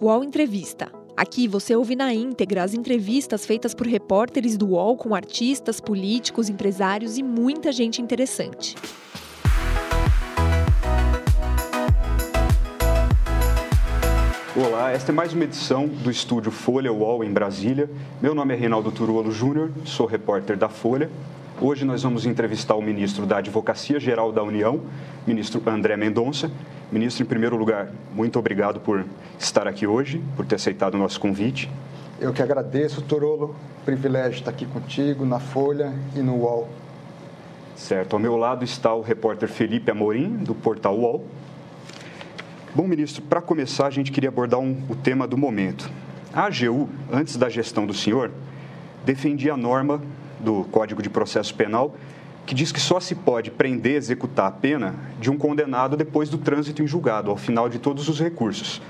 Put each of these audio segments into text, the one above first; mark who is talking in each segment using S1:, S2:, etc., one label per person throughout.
S1: UOL Entrevista. Aqui você ouve na íntegra as entrevistas feitas por repórteres do UOL com artistas, políticos, empresários e muita gente interessante.
S2: Olá, esta é mais uma edição do estúdio Folha UOL em Brasília. Meu nome é Reinaldo Turuolo Júnior, sou repórter da Folha. Hoje nós vamos entrevistar o ministro da Advocacia Geral da União, ministro André Mendonça. Ministro, em primeiro lugar, muito obrigado por estar aqui hoje, por ter aceitado o nosso convite.
S3: Eu que agradeço, Torolo. Privilégio estar aqui contigo, na Folha e no UOL.
S2: Certo. Ao meu lado está o repórter Felipe Amorim, do portal UOL. Bom, ministro, para começar, a gente queria abordar um, o tema do momento. A AGU, antes da gestão do senhor, defendia a norma do Código de Processo Penal que diz que só se pode prender e executar a pena de um condenado depois do trânsito em julgado, ao final de todos os recursos.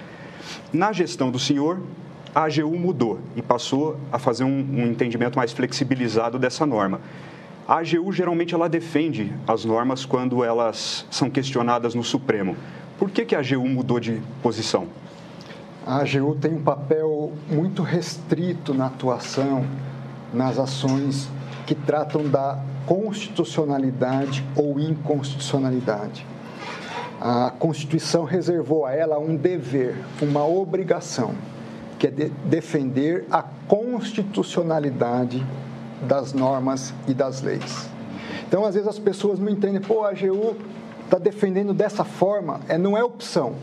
S2: Na gestão do senhor, a AGU mudou e passou a fazer um, um entendimento mais flexibilizado dessa norma. A AGU geralmente ela defende as normas quando elas são questionadas no Supremo. Por que, que a AGU mudou de posição?
S3: A AGU tem um papel muito restrito na atuação, nas ações que tratam da constitucionalidade ou inconstitucionalidade. A Constituição reservou a ela um dever, uma obrigação, que é de defender a constitucionalidade das normas e das leis. Então, às vezes as pessoas não entendem, pô, a AGU está defendendo dessa forma, é, não é opção,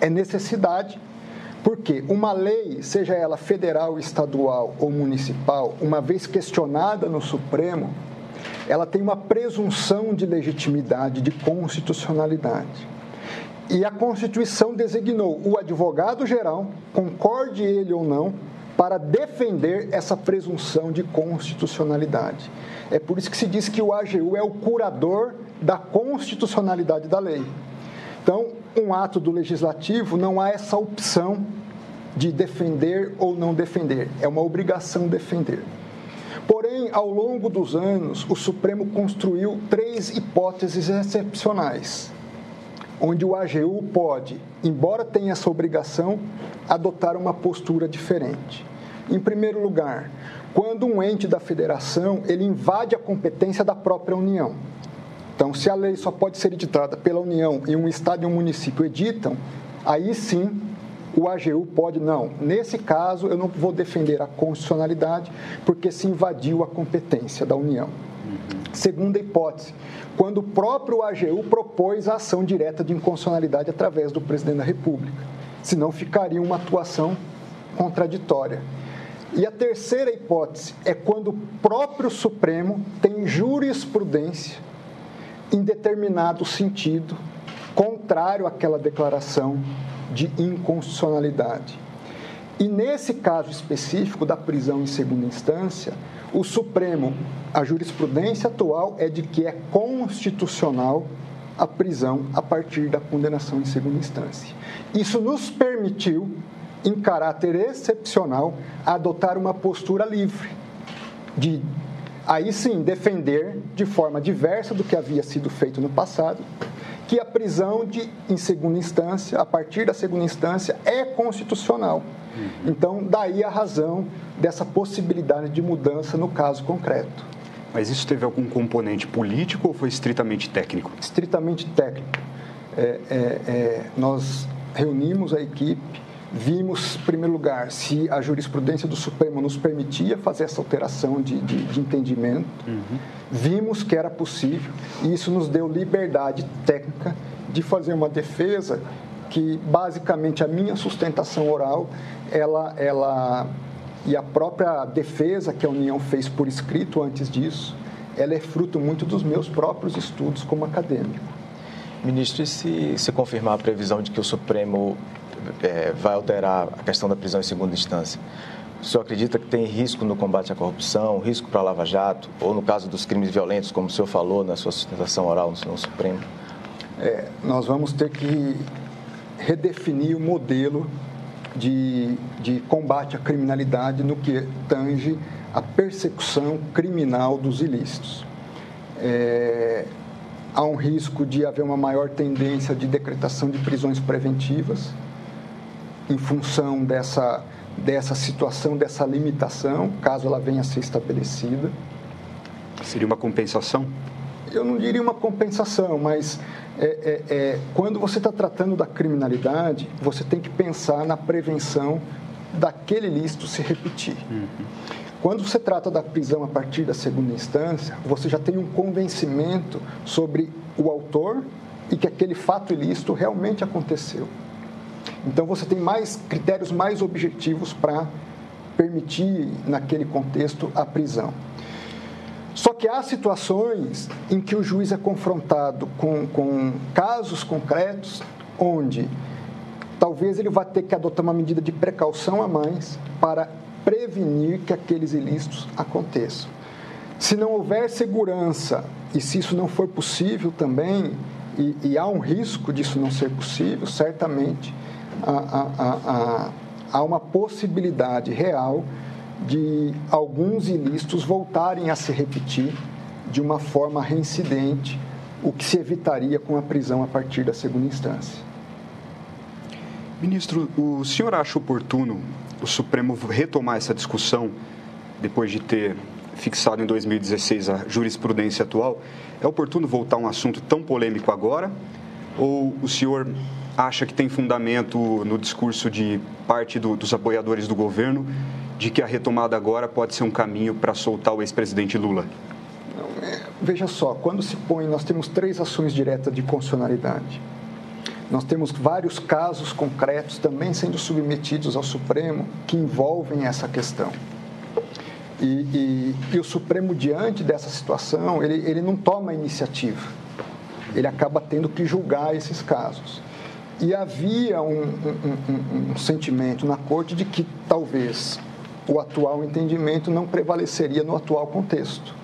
S3: é necessidade porque uma lei, seja ela federal, estadual ou municipal, uma vez questionada no Supremo, ela tem uma presunção de legitimidade, de constitucionalidade. E a Constituição designou o advogado geral, concorde ele ou não, para defender essa presunção de constitucionalidade. É por isso que se diz que o AGU é o curador da constitucionalidade da lei. Então, um ato do legislativo não há essa opção de defender ou não defender, é uma obrigação defender. Porém, ao longo dos anos, o Supremo construiu três hipóteses excepcionais, onde o AGU pode, embora tenha essa obrigação, adotar uma postura diferente. Em primeiro lugar, quando um ente da federação ele invade a competência da própria União. Então, se a lei só pode ser editada pela União e um Estado e um município editam, aí sim o AGU pode, não, nesse caso eu não vou defender a constitucionalidade porque se invadiu a competência da União. Uhum. Segunda hipótese, quando o próprio AGU propôs a ação direta de inconstitucionalidade através do presidente da República, senão ficaria uma atuação contraditória. E a terceira hipótese é quando o próprio Supremo tem jurisprudência em determinado sentido, contrário àquela declaração de inconstitucionalidade. E nesse caso específico da prisão em segunda instância, o Supremo, a jurisprudência atual é de que é constitucional a prisão a partir da condenação em segunda instância. Isso nos permitiu, em caráter excepcional, adotar uma postura livre de aí sim defender de forma diversa do que havia sido feito no passado, que a prisão de, em segunda instância, a partir da segunda instância, é constitucional. Uhum. Então, daí a razão dessa possibilidade de mudança no caso concreto.
S2: Mas isso teve algum componente político ou foi estritamente técnico?
S3: Estritamente técnico. É, é, é, nós reunimos a equipe Vimos, em primeiro lugar, se a jurisprudência do Supremo nos permitia fazer essa alteração de, de, de entendimento. Uhum. Vimos que era possível e isso nos deu liberdade técnica de fazer uma defesa que, basicamente, a minha sustentação oral, ela, ela e a própria defesa que a União fez por escrito antes disso, ela é fruto muito dos meus próprios estudos como acadêmico.
S4: Ministro, e se, se confirmar a previsão de que o Supremo é, vai alterar a questão da prisão em segunda instância? O senhor acredita que tem risco no combate à corrupção, risco para a Lava Jato, ou no caso dos crimes violentos, como o senhor falou na sua sustentação oral no, Supremo?
S3: É, nós vamos ter que redefinir o modelo de, de combate à criminalidade no que tange a persecução criminal dos ilícitos. É, há um risco de haver uma maior tendência de decretação de prisões preventivas, em função dessa, dessa situação, dessa limitação, caso ela venha a ser estabelecida.
S2: Seria uma compensação?
S3: Eu não diria uma compensação, mas é, é, é, quando você está tratando da criminalidade, você tem que pensar na prevenção daquele ilícito se repetir. Uhum. Quando você trata da prisão a partir da segunda instância, você já tem um convencimento sobre o autor e que aquele fato ilícito realmente aconteceu. Então você tem mais critérios mais objetivos para permitir, naquele contexto, a prisão. Só que há situações em que o juiz é confrontado com, com casos concretos onde talvez ele vá ter que adotar uma medida de precaução a mais para prevenir que aqueles ilícitos aconteçam. Se não houver segurança e se isso não for possível também, e, e há um risco disso não ser possível, certamente há, uma possibilidade real de alguns ilícitos voltarem a se repetir de uma forma reincidente, o que se evitaria com a prisão a partir da segunda instância.
S2: Ministro, o senhor acha oportuno o Supremo retomar essa discussão depois de ter fixado em 2016 a jurisprudência atual, é oportuno voltar a um assunto tão polêmico agora? Ou o senhor acha que tem fundamento no discurso de parte do, dos apoiadores do governo de que a retomada agora pode ser um caminho para soltar o ex-presidente Lula?
S3: É, veja só, quando se põe, nós temos três ações diretas de constitucionalidade. Nós temos vários casos concretos também sendo submetidos ao Supremo que envolvem essa questão. E, e, e o Supremo, diante dessa situação, ele, ele não toma iniciativa. Ele acaba tendo que julgar esses casos. E havia um, um, um, um sentimento na corte de que talvez o atual entendimento não prevaleceria no atual contexto.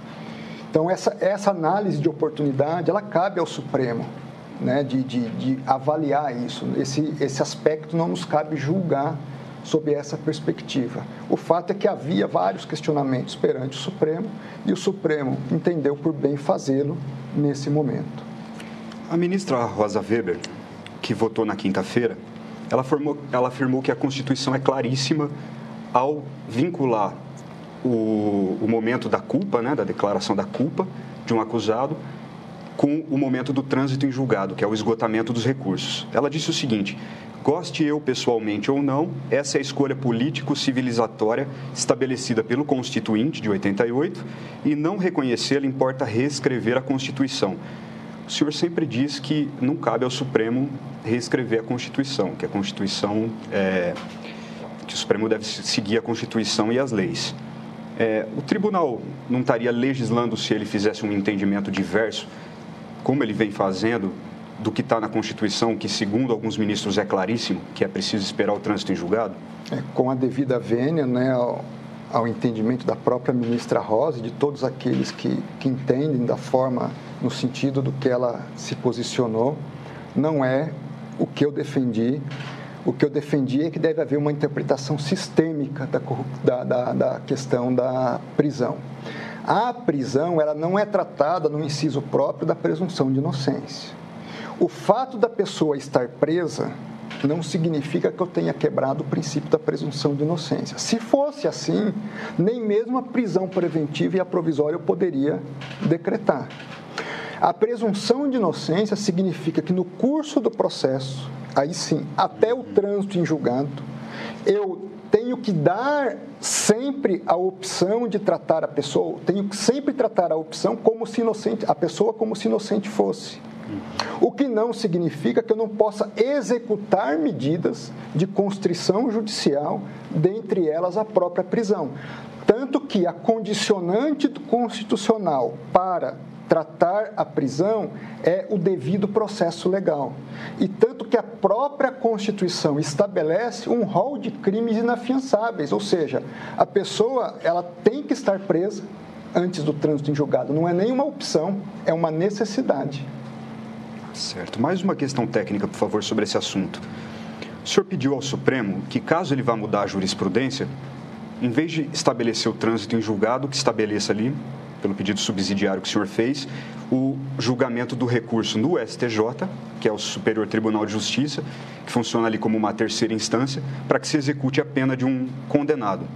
S3: Então, essa, essa análise de oportunidade, ela cabe ao Supremo né, de, de, de avaliar isso. Esse, esse aspecto não nos cabe julgar sob essa perspectiva. O fato é que havia vários questionamentos perante o Supremo e o Supremo entendeu por bem fazê-lo nesse momento.
S2: A ministra Rosa Weber, que votou na quinta-feira, ela, ela afirmou que a Constituição é claríssima ao vincular o, o momento da culpa, né, da declaração da culpa de um acusado, com o momento do trânsito em julgado, que é o esgotamento dos recursos. Ela disse o seguinte: goste eu pessoalmente ou não, essa é a escolha político-civilizatória estabelecida pelo Constituinte de 88 e não reconhecê-la importa reescrever a Constituição. O senhor sempre diz que não cabe ao Supremo reescrever a Constituição, que a Constituição é, que o Supremo deve seguir a Constituição e as leis. É, o tribunal não estaria legislando se ele fizesse um entendimento diverso como ele vem fazendo, do que está na Constituição, que segundo alguns ministros é claríssimo, que é preciso esperar o trânsito em julgado?
S3: É, com a devida vênia, né, ao, ao, entendimento da própria ministra Rosa e de todos aqueles que, que entendem da forma, no sentido do que ela se posicionou, não é o que eu defendi. O que eu defendi é que deve haver uma interpretação sistêmica da, da, da questão da prisão. A prisão ela não é tratada no inciso próprio da presunção de inocência. O fato da pessoa estar presa não significa que eu tenha quebrado o princípio da presunção de inocência. Se fosse assim, nem mesmo a prisão preventiva e a provisória eu poderia decretar. A presunção de inocência significa que no curso do processo, aí sim, até o trânsito em julgado, eu tenho que dar sempre a opção de tratar a pessoa, tenho que sempre tratar a opção como se inocente, a pessoa como se inocente fosse. O que não significa que eu não possa executar medidas de constrição judicial, dentre elas a própria prisão. Tanto que a condicionante constitucional para tratar a prisão é o devido processo legal. E tanto que a própria Constituição estabelece um rol de crimes inafiançáveis, ou seja, a pessoa ela tem que estar presa antes do trânsito em julgado. Não é nenhuma opção, é uma necessidade.
S2: Certo. Mais uma questão técnica, por favor, sobre esse assunto. O senhor pediu ao Supremo que, caso ele vá mudar a jurisprudência, em vez de estabelecer o trânsito em julgado, que estabeleça ali pelo pedido subsidiário que o senhor fez, o julgamento do recurso no STJ, que é o Superior Tribunal de Justiça, que funciona ali como uma terceira instância, para que se execute a pena de um condenado.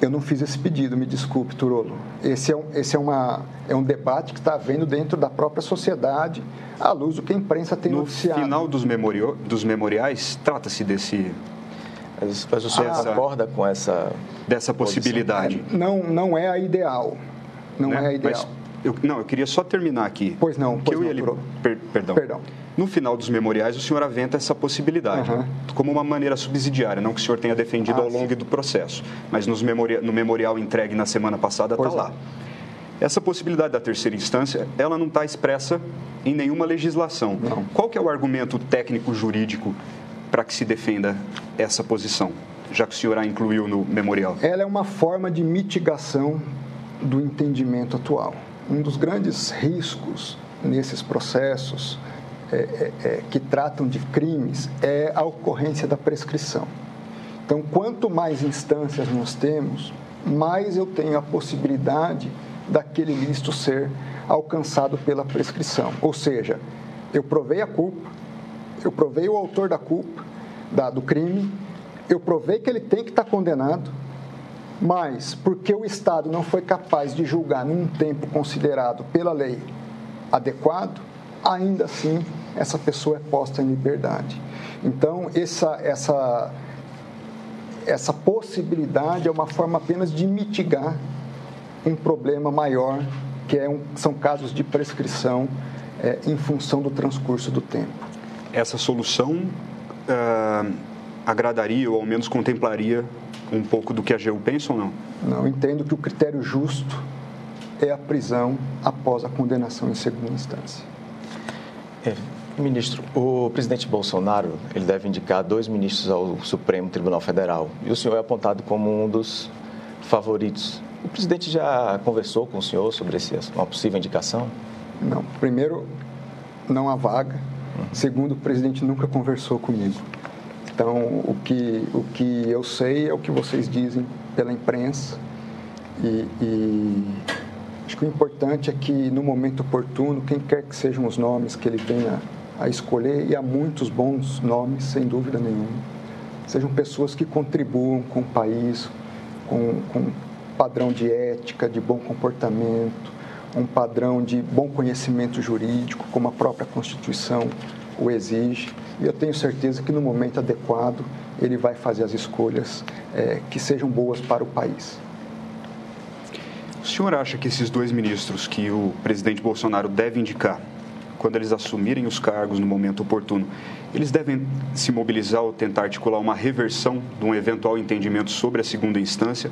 S3: Eu não fiz esse pedido, me desculpe, Turolo. Esse é um, esse é uma, é um debate que está havendo dentro da própria sociedade, à luz do que a imprensa tem
S2: no
S3: noticiado.
S2: No final dos, memori dos memoriais, trata-se desse...
S4: Mas, mas o senhor ah, concorda com essa...
S2: Dessa possibilidade?
S3: É, não, não é a ideal. Não né? é a ideal. Mas
S2: eu, não, eu queria só terminar aqui.
S3: Pois não, pois
S2: eu
S3: não,
S2: ia per, perdão.
S3: perdão.
S2: No final dos memoriais, o senhor aventa essa possibilidade, uhum. como uma maneira subsidiária, não que o senhor tenha defendido ah, ao longo sim. do processo, mas nos memori no memorial entregue na semana passada está lá. Essa possibilidade da terceira instância, ela não está expressa em nenhuma legislação.
S3: Não.
S2: Qual que é o argumento técnico-jurídico para que se defenda essa posição, já que o senhor a incluiu no memorial?
S3: Ela é uma forma de mitigação do entendimento atual. Um dos grandes riscos nesses processos é, é, é, que tratam de crimes é a ocorrência da prescrição. Então, quanto mais instâncias nós temos, mais eu tenho a possibilidade daquele ilícito ser alcançado pela prescrição. Ou seja, eu provei a culpa, eu provei o autor da culpa, do crime, eu provei que ele tem que estar condenado, mas porque o Estado não foi capaz de julgar num tempo considerado pela lei adequado, ainda assim essa pessoa é posta em liberdade. Então, essa, essa, essa possibilidade é uma forma apenas de mitigar um problema maior, que é um, são casos de prescrição é, em função do transcurso do tempo.
S2: Essa solução uh, agradaria ou ao menos contemplaria um pouco do que a AGU pensa ou não?
S3: Não, entendo que o critério justo é a prisão após a condenação em segunda instância.
S4: É, ministro, o presidente Bolsonaro ele deve indicar dois ministros ao Supremo Tribunal Federal e o senhor é apontado como um dos favoritos. O presidente já conversou com o senhor sobre esse, uma possível indicação?
S3: Não. Primeiro, não há vaga. Uhum. Segundo, o presidente nunca conversou comigo. Então, o que, o que eu sei é o que vocês dizem pela imprensa e, e Acho que o importante é que, no momento oportuno, quem quer que sejam os nomes que ele venha a escolher, e há muitos bons nomes, sem dúvida nenhuma, sejam pessoas que contribuam com o país, com, com padrão de ética, de bom comportamento, um padrão de bom conhecimento jurídico, como a própria Constituição o exige. E eu tenho certeza que, no momento adequado, ele vai fazer as escolhas é, que sejam boas para o país.
S2: O senhor acha que esses dois ministros que o presidente Bolsonaro deve indicar, quando eles assumirem os cargos no momento oportuno, eles devem se mobilizar ou tentar articular uma reversão de um eventual entendimento sobre a segunda instância,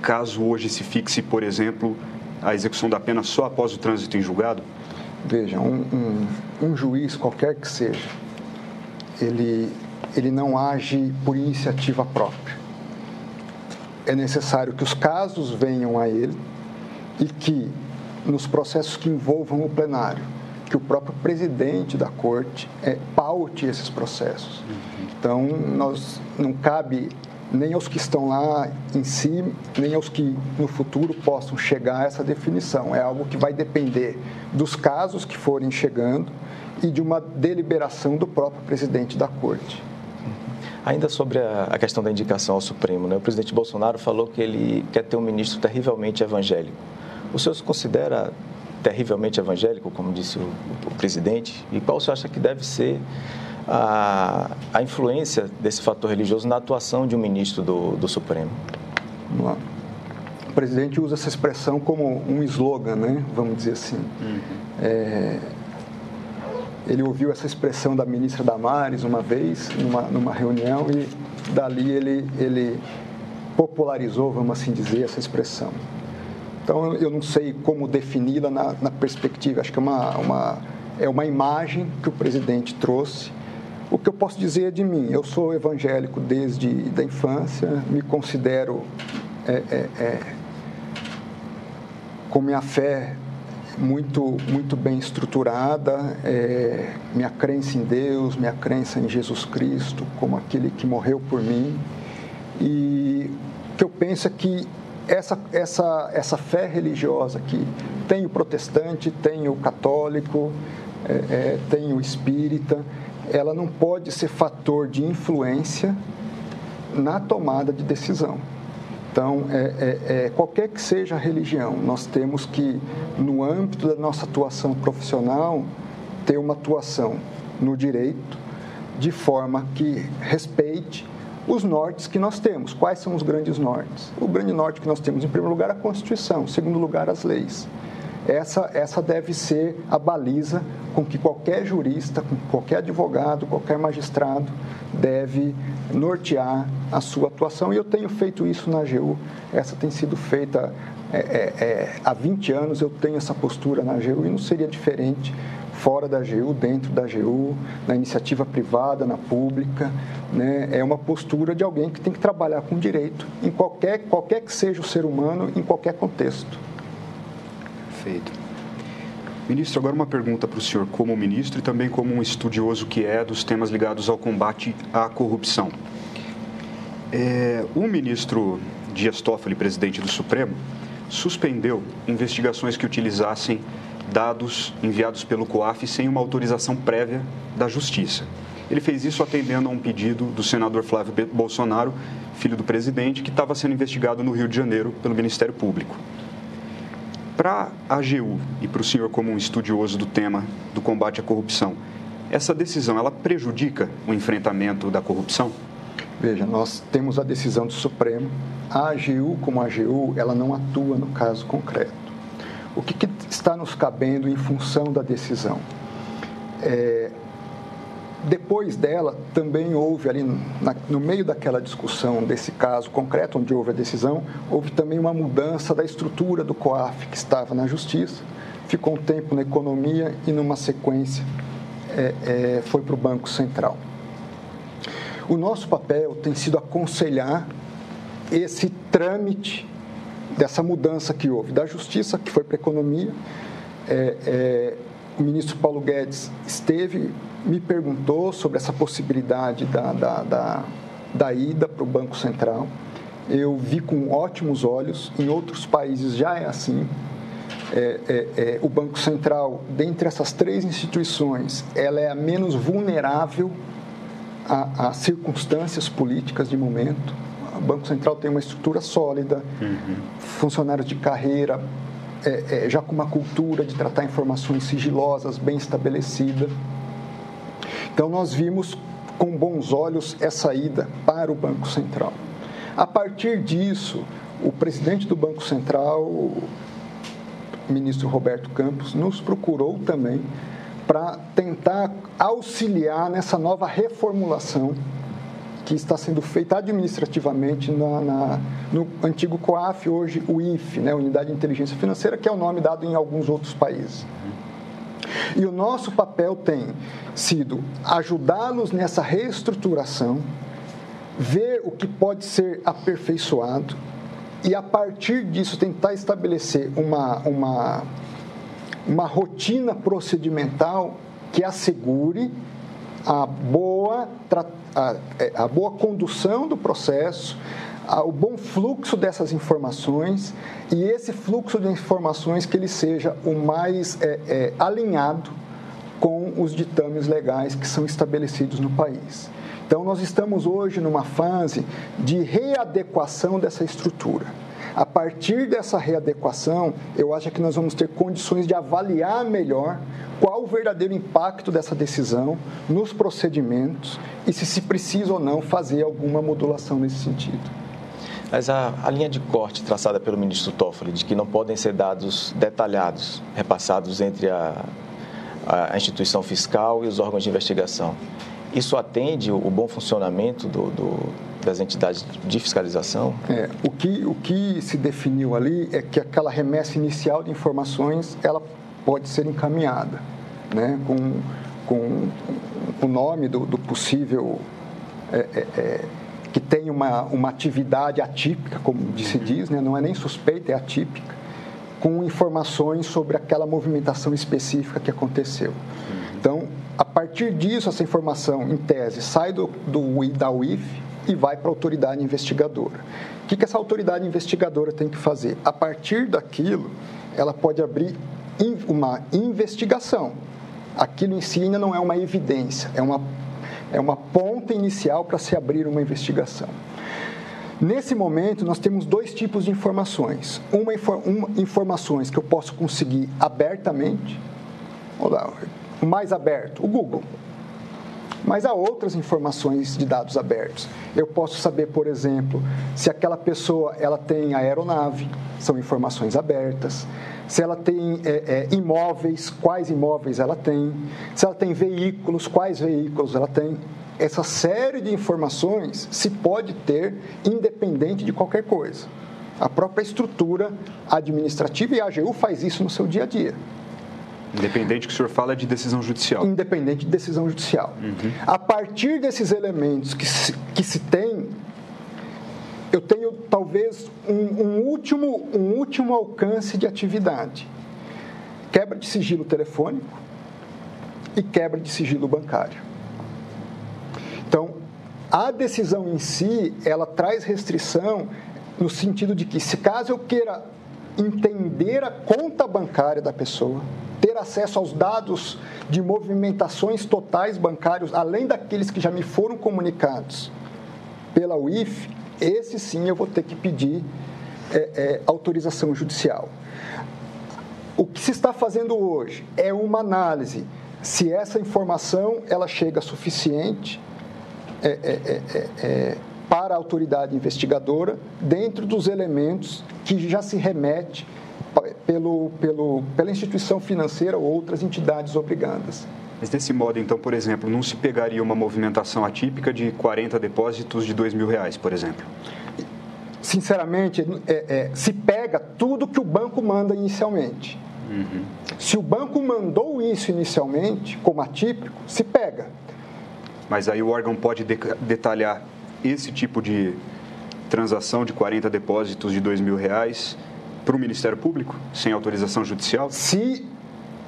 S2: caso hoje se fixe, por exemplo, a execução da pena só após o trânsito em julgado?
S3: Veja, um, um, um juiz, qualquer que seja, ele, ele não age por iniciativa própria. É necessário que os casos venham a ele, e que nos processos que envolvam o plenário, que o próprio presidente da corte é, paute esses processos. Então, nós não cabe nem aos que estão lá em si, nem aos que no futuro possam chegar a essa definição. É algo que vai depender dos casos que forem chegando e de uma deliberação do próprio presidente da corte.
S4: Ainda sobre a, questão da indicação ao Supremo, né? o presidente Bolsonaro falou que ele quer ter um ministro terrivelmente evangélico. O senhor se considera terrivelmente evangélico, como disse o, o presidente? E qual o senhor acha que deve ser a, a influência desse fator religioso na atuação de um ministro do, do Supremo?
S3: O presidente usa essa expressão como um slogan, né? vamos dizer assim. Uhum. É, ele ouviu essa expressão da ministra Damares uma vez, numa, numa reunião, e dali ele, ele popularizou, vamos assim dizer, essa expressão. Então, eu não sei como defini-la na, na, perspectiva, acho que é uma, uma, é uma imagem que o presidente trouxe. O que eu posso dizer é de mim, eu sou evangélico desde a infância, me considero é, é, é, com minha fé muito, muito bem estruturada, é, minha crença em Deus, minha crença em Jesus Cristo como aquele que morreu por mim. E o que eu penso é que essa, essa, essa fé religiosa que tem o protestante, tem o católico, é, é, tem o espírita, ela não pode ser fator de influência na tomada de decisão. Então, é, é, é, qualquer que seja a religião, nós temos que, no âmbito da nossa atuação profissional, ter uma atuação no direito, de forma que respeite os nortes que nós temos. Quais são os grandes nortes? O grande norte que nós temos, em primeiro lugar, a Constituição, em segundo lugar, as leis. Essa, essa deve ser a baliza com que qualquer jurista, com qualquer advogado, qualquer magistrado deve nortear a sua atuação. E eu tenho feito isso na AGU. Essa tem sido feita é, é, é, há 20 anos, eu tenho essa postura na AGU e não seria diferente fora da AGU, dentro da AGU, na iniciativa privada, na pública. Né? É uma postura de alguém que tem que trabalhar com direito, em qualquer, qualquer que seja o ser humano, em qualquer contexto.
S2: Ministro, agora uma pergunta para o senhor, como ministro e também como um estudioso que é dos temas ligados ao combate à corrupção. É, o ministro Dias Toffoli, presidente do Supremo, suspendeu investigações que utilizassem dados enviados pelo COAF sem uma autorização prévia da Justiça. Ele fez isso atendendo a um pedido do senador Flávio Bolsonaro, filho do presidente, que estava sendo investigado no Rio de Janeiro pelo Ministério Público. Para a AGU e para o senhor como um estudioso do tema do combate à corrupção, essa decisão ela prejudica o enfrentamento da corrupção?
S3: Veja, nós temos a decisão do Supremo. A AGU, como a AGU, ela não atua no caso concreto o que, que está nos cabendo em função da decisão? É, depois dela, também houve ali, na, no meio daquela discussão desse caso concreto, onde houve a decisão, houve também uma mudança da estrutura do COAF, que estava na Justiça, ficou um tempo na economia e, numa sequência, é, é, foi para o Banco Central. O nosso papel tem sido aconselhar esse trâmite dessa mudança que houve da justiça, que foi para a economia. É, é, o ministro Paulo Guedes esteve, me perguntou sobre essa possibilidade da, da, da, da ida para o Banco Central. Eu vi com ótimos olhos, em outros países já é assim. É, é, é, o Banco Central, dentre essas três instituições, ela é a menos vulnerável a, a circunstâncias políticas de momento o Banco Central tem uma estrutura sólida, uhum. funcionários de carreira, é, é, já com uma cultura de tratar informações sigilosas bem estabelecida. Então, nós vimos com bons olhos essa ida para o Banco Central. A partir disso, o presidente do Banco Central, o ministro Roberto Campos, nos procurou também para tentar auxiliar nessa nova reformulação que está sendo feita administrativamente na, na, no antigo COAF, hoje o IF, né, Unidade de Inteligência Financeira, que é o nome dado em alguns outros países. E o nosso papel tem sido ajudá-los nessa reestruturação, ver o que pode ser aperfeiçoado e, a partir disso, tentar estabelecer uma, uma, uma rotina procedimental que assegure a boa, é, a boa condução do processo, o bom fluxo dessas informações e esse fluxo de informações que ele seja o mais é, é, alinhado com os ditames legais que são estabelecidos no país. Então, nós estamos hoje numa fase de readequação dessa estrutura. A partir dessa readequação, eu acho que nós vamos ter condições de avaliar melhor qual o verdadeiro impacto dessa decisão nos procedimentos e se se precisa ou não fazer alguma modulação nesse sentido.
S4: Mas a, a, linha de corte traçada pelo ministro Toffoli, de que não podem ser dados detalhados, repassados entre a, a instituição fiscal e os órgãos de investigação, isso atende o bom funcionamento do, do, das entidades de fiscalização?
S3: É, o, que, o que se definiu ali é que aquela remessa inicial de informações ela pode ser encaminhada né, com, com o nome do, do possível é, é, é que tem uma, uma atividade atípica, como se diz, né, não é nem suspeita, é atípica, com informações sobre aquela movimentação específica que aconteceu. Então, A partir disso, essa informação, em tese, sai do, do da UIF e vai para a autoridade investigadora. O que, que essa autoridade investigadora tem que fazer? A partir daquilo, ela pode abrir uma investigação. Aquilo em si ainda não é uma evidência, é uma, é uma ponta inicial para se abrir uma investigação. Nesse momento, nós temos dois tipos de informações. Uma, uma informações que eu posso conseguir abertamente, lá, mais aberto, o Google. Mas há outras informações de dados abertos. Eu posso saber, por exemplo, se aquela pessoa ela tem aeronave, são informações abertas. Se ela tem é, é, imóveis, quais imóveis ela tem. Se ela tem veículos, quais veículos ela tem essa série de informações se pode ter independente de qualquer coisa. A própria estrutura administrativa e a AGU faz isso no seu dia a dia.
S2: Independente que o senhor fala de decisão judicial.
S3: Independente de decisão judicial. Uhum. A partir desses elementos que se, que se tem, eu tenho talvez um, um, último, um último alcance de atividade. Quebra de sigilo telefônico e quebra de sigilo bancário. Então, a decisão em si, ela traz restrição no sentido de que, se caso eu queira entender a conta bancária da pessoa, ter acesso aos dados de movimentações totais bancários, além daqueles que já me foram comunicados pela UIF, esse sim eu vou ter que pedir é, é, autorização judicial. O que se está fazendo hoje é uma análise se essa informação ela chega suficiente é é, é, é, para a autoridade investigadora dentro dos elementos que já se remete pelo, pelo, pela instituição financeira ou outras entidades obrigadas.
S2: Mas desse modo, então, por exemplo, não se pegaria uma movimentação atípica de 40 depósitos de 2 mil reais, por exemplo?
S3: Sinceramente, é, é, se pega tudo que o banco manda inicialmente. Uhum. Se o banco mandou isso inicialmente, como atípico, se pega.
S2: Mas aí o órgão pode detalhar esse tipo de transação de 40 depósitos de 2 mil reais para o Ministério Público, sem autorização judicial?
S3: Se,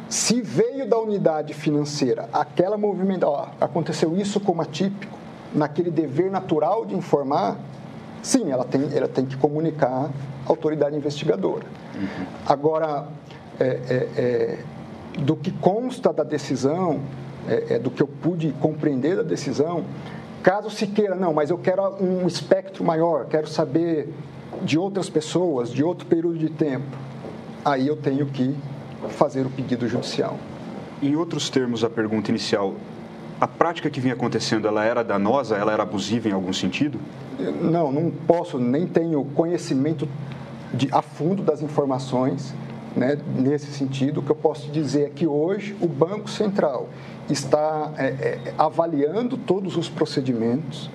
S3: se veio da unidade financeira aquela movimentação, aconteceu isso como atípico, naquele dever natural de informar, sim, ela tem, ela tem que comunicar à autoridade investigadora. Uhum. Agora, é, é, é, do que consta da decisão, é, é, do que eu pude compreender da decisão, caso se queira, não, mas eu quero um espectro maior, quero saber de outras pessoas, de outro período de tempo, aí eu tenho que fazer o pedido judicial.
S2: Em outros termos, a pergunta inicial, a prática que vinha acontecendo, ela era danosa, ela era abusiva em algum sentido?
S3: Não, não posso, nem tenho conhecimento de, a fundo das informações né, nesse sentido. O que eu posso dizer é que hoje o Banco Central está é, é, avaliando todos os procedimentos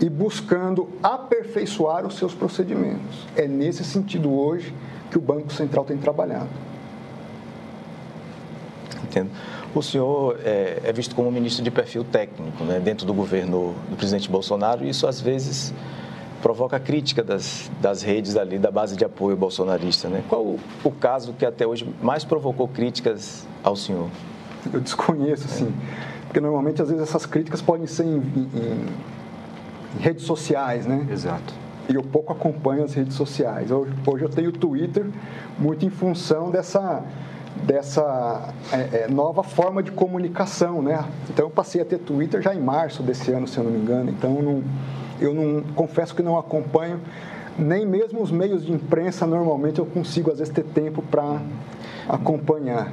S3: e buscando aperfeiçoar os seus procedimentos. É nesse sentido hoje que o Banco Central tem trabalhado.
S4: Entendo. O senhor é, é visto como um ministro de perfil técnico né, dentro do governo do presidente Bolsonaro e isso às vezes provoca crítica das, das redes ali, da base de apoio bolsonarista. Né? Qual o, o caso que até hoje mais provocou críticas ao senhor?
S3: Eu desconheço, sim. Porque normalmente, às vezes, essas críticas podem ser em, em, em redes sociais, né?
S2: Exato.
S3: E eu pouco acompanho as redes sociais. Hoje, hoje eu tenho Twitter muito em função dessa dessa é, é, nova forma de comunicação, né? Então eu passei a ter Twitter já em março desse ano, se eu não me engano. Então não, eu não confesso que não acompanho nem mesmo os meios de imprensa normalmente eu consigo às vezes ter tempo para acompanhar.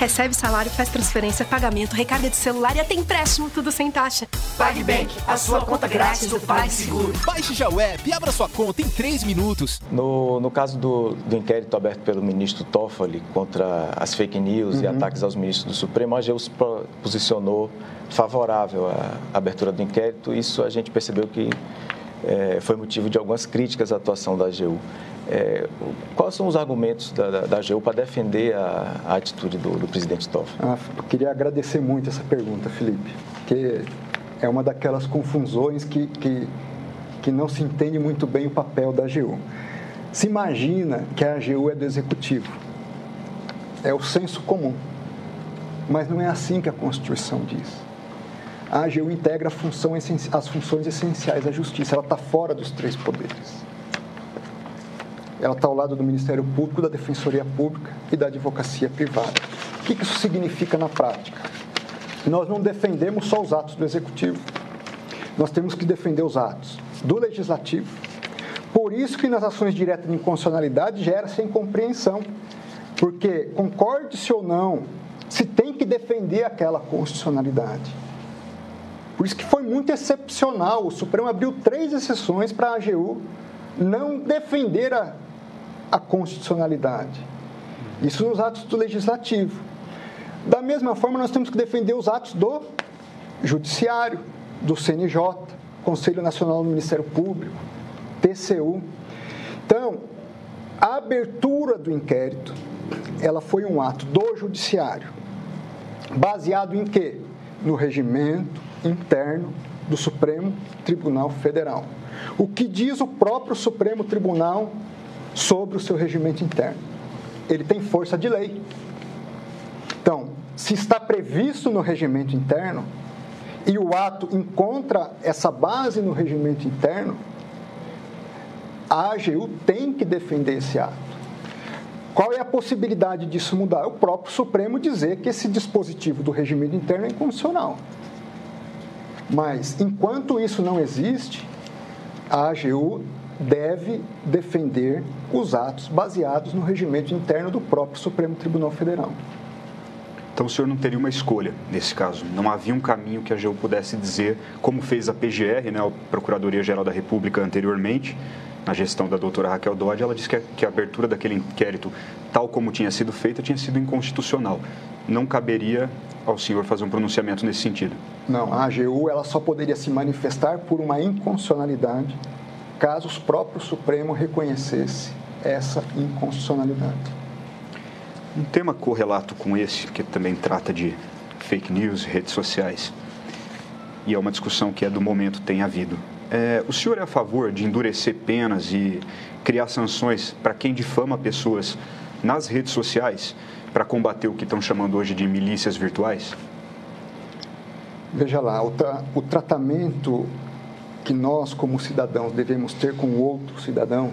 S5: Recebe salário, faz transferência, pagamento, recarga de celular e até empréstimo, tudo sem taxa.
S6: PagBank, a sua conta grátis do PagSeguro.
S7: Baixe já o app e abra sua conta em 3 minutos.
S4: No, no caso do, do inquérito aberto pelo ministro Toffoli contra as fake news uhum. e ataques aos ministros do Supremo, a AGU se posicionou favorável à abertura do inquérito. Isso a gente percebeu que é, foi motivo de algumas críticas à atuação da AGU. É, quais são os argumentos da, da, da AGU para defender a, a atitude do, do presidente Toffoli?
S3: Ah, queria agradecer muito essa pergunta, Felipe, porque é uma daquelas confusões que, que, que não se entende muito bem o papel da AGU. Se imagina que a AGU é do executivo. É o senso comum. Mas não é assim que a Constituição diz. A AGU integra a função, as funções essenciais da justiça. Ela está fora dos três poderes. Ela está ao lado do Ministério Público, da Defensoria Pública e da Advocacia Privada. O que isso significa na prática? Nós não defendemos só os atos do Executivo. Nós temos que defender os atos do Legislativo. Por isso que nas ações diretas de inconstitucionalidade gera-se incompreensão. Porque, concorde-se ou não, se tem que defender aquela constitucionalidade. Por isso que foi muito excepcional. O Supremo abriu três exceções para a AGU não defender a, a constitucionalidade. Isso nos atos do legislativo. Da mesma forma, nós temos que defender os atos do Judiciário, do CNJ, Conselho Nacional do Ministério Público, TCU. Então, a abertura do inquérito, ela foi um ato do Judiciário, baseado em quê? No regimento interno do Supremo Tribunal Federal. O que diz o próprio Supremo Tribunal sobre o seu regimento interno? Ele tem força de lei. Então, se está previsto no regimento interno e o ato encontra essa base no regimento interno, a AGU tem que defender esse ato. Qual é a possibilidade disso mudar? O próprio Supremo dizer que esse dispositivo do regimento interno é incondicional. Mas, enquanto isso não existe, a AGU deve defender os atos baseados no regimento interno do próprio Supremo Tribunal Federal.
S2: Então o senhor não teria uma escolha nesse caso? Não havia um caminho que a AGU pudesse dizer, como fez a PGR, né, a Procuradoria-Geral da República anteriormente, na gestão da doutora Raquel Dodge, ela disse que a, que a abertura daquele inquérito, tal como tinha sido feita, tinha sido inconstitucional. Não caberia ao senhor fazer um pronunciamento nesse sentido?
S3: Não, a AGU ela só poderia se manifestar por uma inconstitucionalidade caso o próprio Supremo reconhecesse essa inconstitucionalidade.
S2: Um tema correlato com esse, que também trata de fake news, redes sociais, e é uma discussão que é do momento tem havido. É, o senhor é a favor de endurecer penas e criar sanções para quem difama pessoas nas redes sociais para combater o que estão chamando hoje de milícias virtuais?
S3: Veja lá, o, tra o tratamento que nós, como cidadãos, devemos ter com outro cidadão,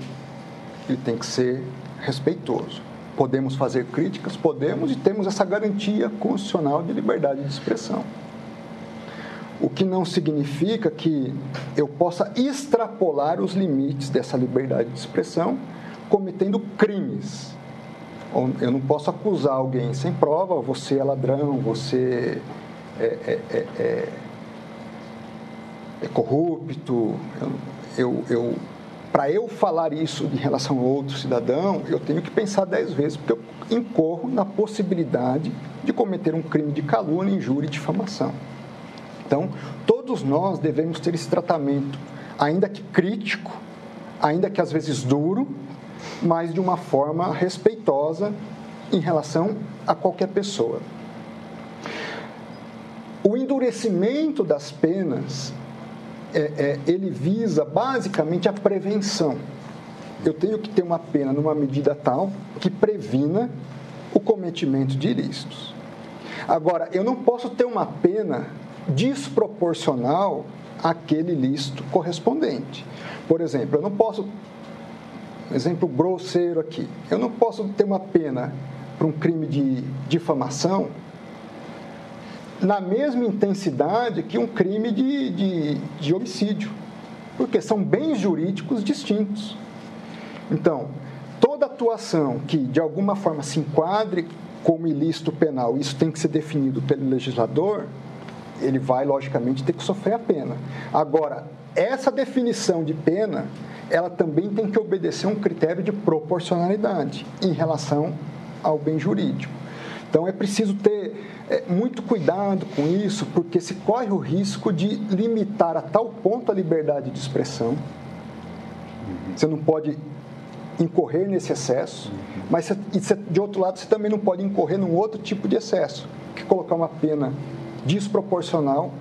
S3: ele tem que ser respeitoso. Podemos fazer críticas? Podemos, e temos essa garantia constitucional de liberdade de expressão. O que não significa que eu possa extrapolar os limites dessa liberdade de expressão cometendo crimes eu não posso acusar alguém sem prova, você é ladrão, você é, é, é, é, é corrupto. Eu, eu, Para eu falar isso em relação a outro cidadão, eu tenho que pensar dez vezes, porque eu incorro na possibilidade de cometer um crime de calúnia, injúria e difamação. Então, todos nós devemos ter esse tratamento, ainda que crítico, ainda que às vezes duro, mas de uma forma respeitosa em relação a qualquer pessoa. O endurecimento das penas, é, é, ele visa basicamente a prevenção. Eu tenho que ter uma pena numa medida tal que previna o cometimento de ilícitos. Agora, eu não posso ter uma pena desproporcional àquele ilícito correspondente. Por exemplo, eu não posso exemplo grosseiro aqui. Eu não posso ter uma pena para um crime de difamação na mesma intensidade que um crime de, de, de homicídio, porque são bens jurídicos distintos. Então, toda atuação que de alguma forma se enquadre como ilícito penal, isso tem que ser definido pelo legislador, ele vai, logicamente, ter que sofrer a pena. Agora, essa definição de pena ela também tem que obedecer um critério de proporcionalidade em relação ao bem jurídico. Então é preciso ter é, muito cuidado com isso, porque se corre o risco de limitar a tal ponto a liberdade de expressão. Você não pode incorrer nesse excesso, mas você, de outro lado você também não pode incorrer num outro tipo de excesso, que colocar uma pena desproporcional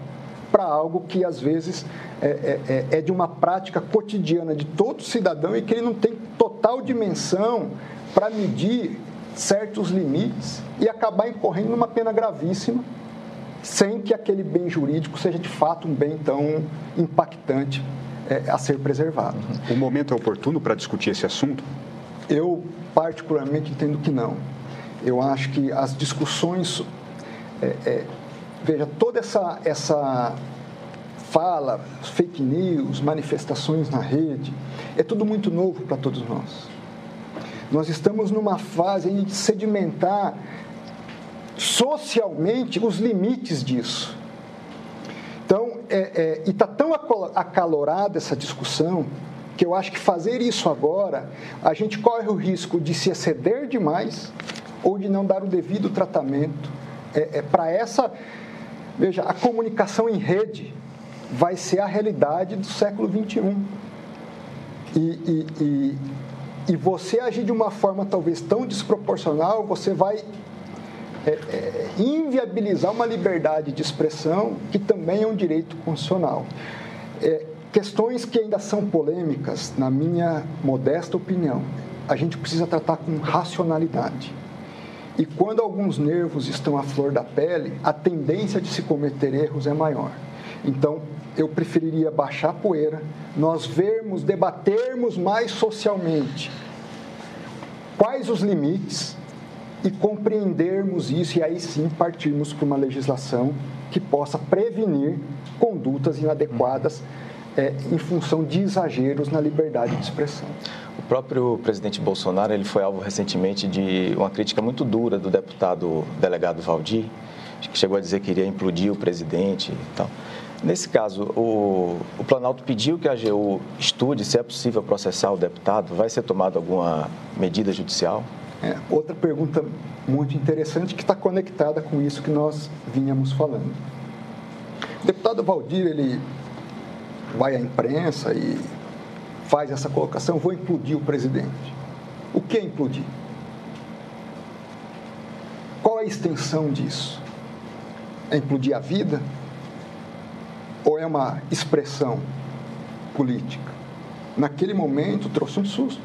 S3: para algo que às vezes é, é, é, é, de uma prática cotidiana de todo cidadão e que ele não tem total dimensão para medir certos limites e acabar incorrendo numa pena gravíssima, sem que aquele bem jurídico seja de fato um bem tão impactante é, a ser preservado.
S2: O momento é oportuno para discutir esse assunto?
S3: Eu, particularmente, entendo que não. Eu acho que as discussões. É, é, veja, toda essa, essa fala, fake news, manifestações na rede, é tudo muito novo para todos nós. Nós estamos numa fase de sedimentar socialmente os limites disso. Então, é, é, e está tão acalorada essa discussão que eu acho que fazer isso agora, a gente corre o risco de se exceder demais ou de não dar o devido tratamento é, é para essa. Veja, a comunicação em rede vai ser a realidade do século XXI. E, e, e e você agir de uma forma talvez tão desproporcional, você vai é, é, inviabilizar uma liberdade de expressão que também é um direito constitucional. É, questões que ainda são polêmicas, na minha modesta opinião, a gente precisa tratar com racionalidade. E quando alguns nervos estão à flor da pele, a tendência de se cometer erros é maior. Então, eu preferiria baixar a poeira, nós vermos, debatermos mais socialmente quais os limites e compreendermos isso e aí sim partirmos para uma legislação que possa prevenir condutas inadequadas é, em função de exageros na liberdade de expressão.
S4: O próprio presidente Bolsonaro ele foi alvo recentemente de uma crítica muito dura do deputado delegado Valdir, que chegou a dizer que iria implodir o presidente e tal. Nesse caso, o, o Planalto pediu que a AGU estude se é possível processar o deputado. Vai ser tomada alguma medida judicial?
S3: É, outra pergunta muito interessante que está conectada com isso que nós vinhamos falando. O deputado Valdir, ele vai à imprensa e faz essa colocação, vou implodir o presidente. O que é implodir? Qual a extensão disso? É implodir a vida? Ou é uma expressão política? Naquele momento trouxe um susto.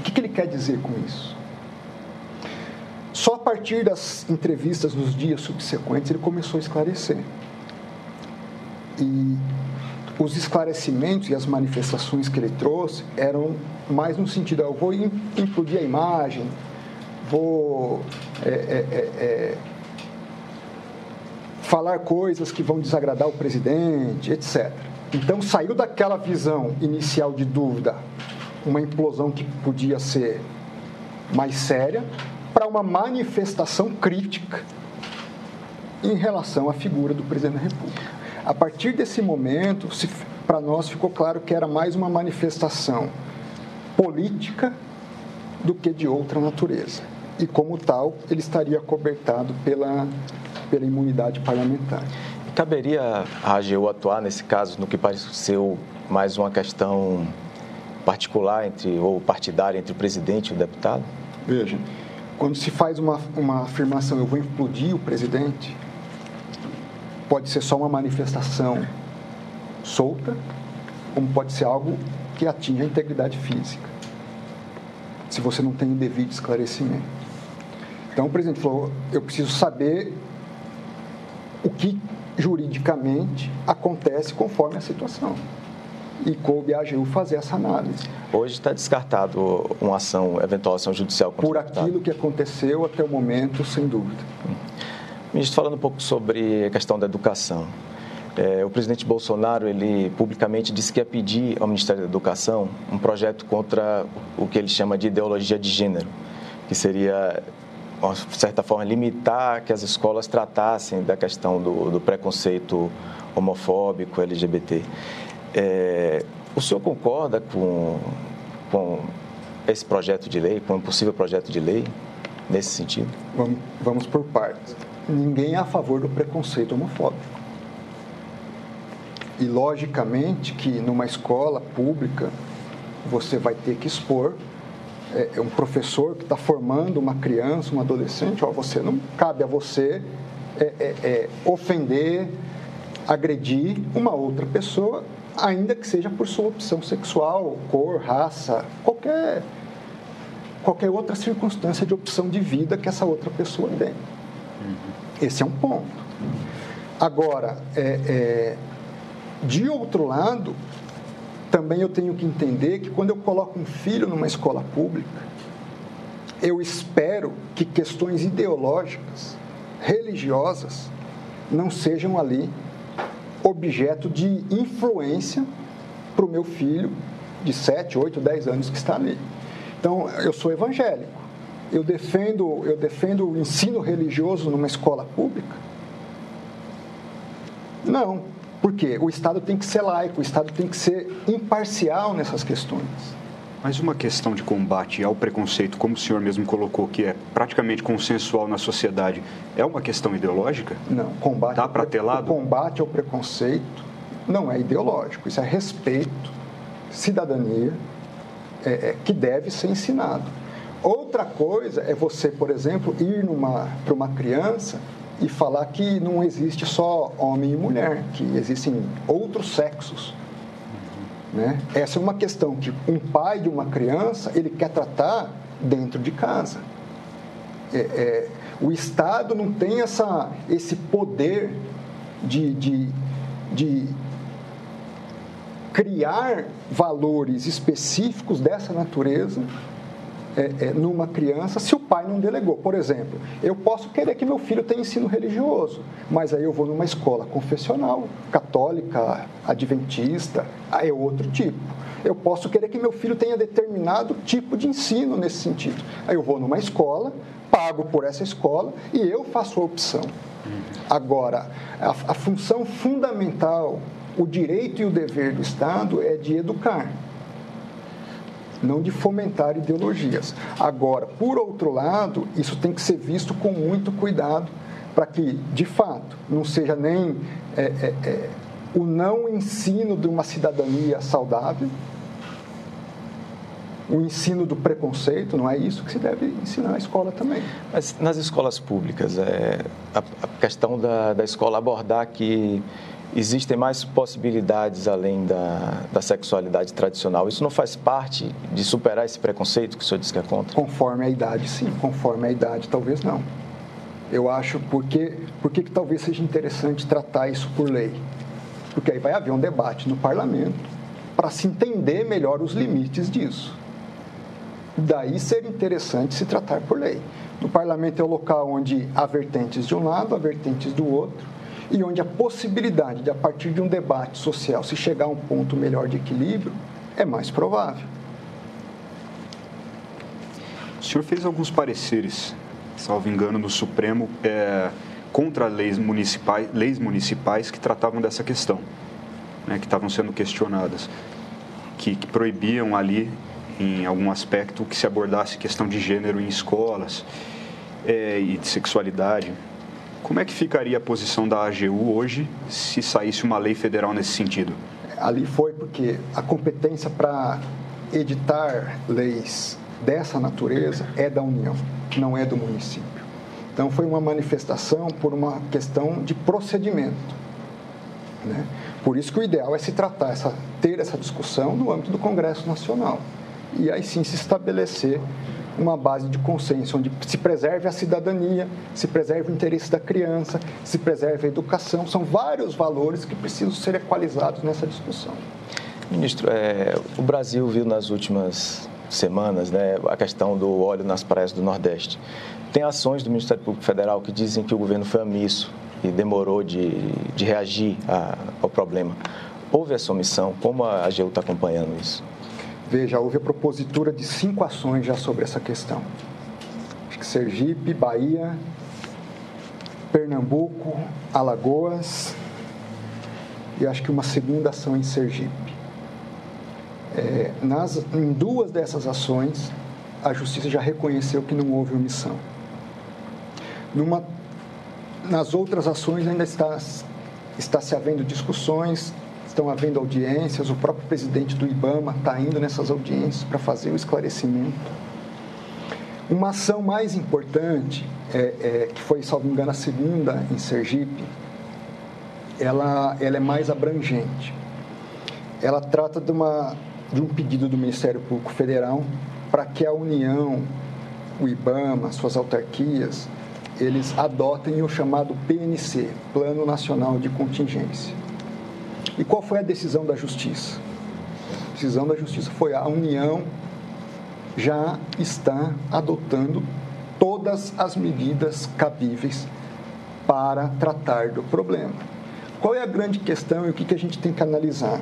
S3: O que, que ele quer dizer com isso? Só a partir das entrevistas nos dias subsequentes ele começou a esclarecer. E os esclarecimentos e as manifestações que ele trouxe eram mais no sentido, eu vou implodir a imagem, vou é, é, é, é falar coisas que vão desagradar o presidente, etc. Então saiu daquela visão inicial de dúvida, uma implosão que podia ser mais séria, para uma manifestação crítica em relação à figura do presidente da República. A partir desse momento, para nós ficou claro que era mais uma manifestação política do que de outra natureza. E como tal, ele estaria cobertado pela pela imunidade parlamentar.
S4: Caberia a AGU atuar nesse caso no que pareceu mais uma questão particular entre ou partidária entre o presidente e o deputado?
S3: Veja, quando se faz uma, uma afirmação, eu vou implodir o presidente, pode ser só uma manifestação solta, como pode ser algo que atinge a integridade física, se você não tem o devido esclarecimento. Então, o presidente falou: eu preciso saber o que juridicamente acontece conforme a situação. E coube a AGU fazer essa análise.
S4: Hoje está descartado uma ação, eventual ação judicial
S3: contra Por aquilo que aconteceu até o momento, sem dúvida.
S4: Ministro, falando um pouco sobre a questão da educação. É, o presidente Bolsonaro, ele publicamente disse que ia pedir ao Ministério da Educação um projeto contra o que ele chama de ideologia de gênero, que seria de certa forma, limitar que as escolas tratassem da questão do, do preconceito homofóbico, LGBT. É, o senhor concorda com, com esse projeto de lei, com um possível projeto de lei nesse sentido?
S3: Vamos, vamos por partes. ninguém é a favor do preconceito homofóbico. E logicamente que numa escola pública você vai ter que expor é, é um professor que está formando uma criança, um adolescente, ó, você não cabe a você é, é, é, ofender, agredir uma outra pessoa, ainda que seja por sua opção sexual, cor, raça, qualquer qualquer outra circunstância de opção de vida que essa outra pessoa tem. Uhum. Esse é um ponto. Agora, é, de outro lado, também eu tenho que entender que quando eu coloco um filho numa escola pública, eu espero que questões ideológicas, religiosas, não sejam ali objeto de influência para o meu filho de 7, 8, 10 anos que está ali. Então, eu sou evangélico. Eu defendo, eu defendo o ensino religioso numa escola pública? Não. Por quê? O Estado tem que ser laico, o Estado tem que ser imparcial nessas questões.
S2: Mas uma questão de combate ao preconceito, como o senhor mesmo colocou, que é praticamente consensual na sociedade, é uma questão ideológica?
S3: Não, combate,
S2: Dá para ter lado?
S3: O combate ao preconceito não é ideológico, isso é respeito, cidadania, é, é, que deve ser ensinado. Outra coisa é você, por exemplo, ir para uma criança e falar que não existe só homem e mulher, que existem outros sexos. Né? Essa é uma questão que um pai de uma criança ele quer tratar dentro de casa. É, é, o Estado não tem essa, esse poder de, de, de criar valores específicos dessa natureza é, é, numa criança se o pai não delegou. Por exemplo, eu posso querer que meu filho tenha ensino religioso, mas aí eu vou numa escola confessional, católica, adventista, aí é outro tipo. Eu posso querer que meu filho tenha determinado tipo de ensino nesse sentido. Aí eu vou numa escola, pago por essa escola e eu faço a opção. Agora, a, a função fundamental o direito e o dever do Estado é de educar, não de fomentar ideologias. Agora, por outro lado, isso tem que ser visto com muito cuidado para que, de fato, não seja nem é, é, é, o não ensino de uma cidadania saudável, o ensino do preconceito, não é isso que se deve ensinar na escola também.
S4: Mas nas escolas públicas, é, a, a questão da, da escola abordar que existem mais possibilidades além da, da sexualidade tradicional. Isso não faz parte de superar esse preconceito que o senhor disse que é contra?
S3: Conforme a idade, sim. Conforme a idade, talvez não. Eu acho porque, porque que talvez seja interessante tratar isso por lei. Porque aí vai haver um debate no parlamento para se entender melhor os limites disso. Daí ser interessante se tratar por lei. No parlamento é o local onde há vertentes de um lado, há vertentes do outro, e onde a possibilidade de, a partir de um debate social, se chegar a um ponto melhor de equilíbrio, é mais provável.
S2: O senhor fez alguns pareceres, salvo engano, no Supremo, é, contra leis municipais, leis municipais que tratavam dessa questão, né, que estavam sendo questionadas, que, que proibiam ali, em algum aspecto, que se abordasse questão de gênero em escolas é, e de sexualidade. Como é que ficaria a posição da AGU hoje se saísse uma lei federal nesse sentido?
S3: Ali foi porque a competência para editar leis dessa natureza é da União, não é do município. Então foi uma manifestação por uma questão de procedimento. Né? Por isso que o ideal é se tratar, essa, ter essa discussão no âmbito do Congresso Nacional. E aí sim se estabelecer uma base de consenso, onde se preserve a cidadania, se preserve o interesse da criança, se preserve a educação. São vários valores que precisam ser equalizados nessa discussão.
S4: Ministro, é, o Brasil viu nas últimas semanas né, a questão do óleo nas praias do Nordeste. Tem ações do Ministério Público Federal que dizem que o governo foi omisso e demorou de, de reagir a, ao problema. Houve essa omissão? Como a AGU está acompanhando isso?
S3: Veja, houve a propositura de cinco ações já sobre essa questão. Acho que Sergipe, Bahia, Pernambuco, Alagoas e acho que uma segunda ação em Sergipe. É, nas, em duas dessas ações, a Justiça já reconheceu que não houve omissão. Numa nas outras ações ainda está, está se havendo discussões, estão havendo audiências, o próprio presidente do IBAMA está indo nessas audiências para fazer o esclarecimento. Uma ação mais importante, é, é, que foi, salvo engano, a segunda em Sergipe, ela, ela é mais abrangente. Ela trata de, uma, de um pedido do Ministério Público Federal para que a União, o IBAMA, suas autarquias, eles adotem o chamado PNC, Plano Nacional de Contingência. E qual foi a decisão da Justiça? A decisão da Justiça foi a União já está adotando todas as medidas cabíveis para tratar do problema. Qual é a grande questão e o que, a gente tem que analisar?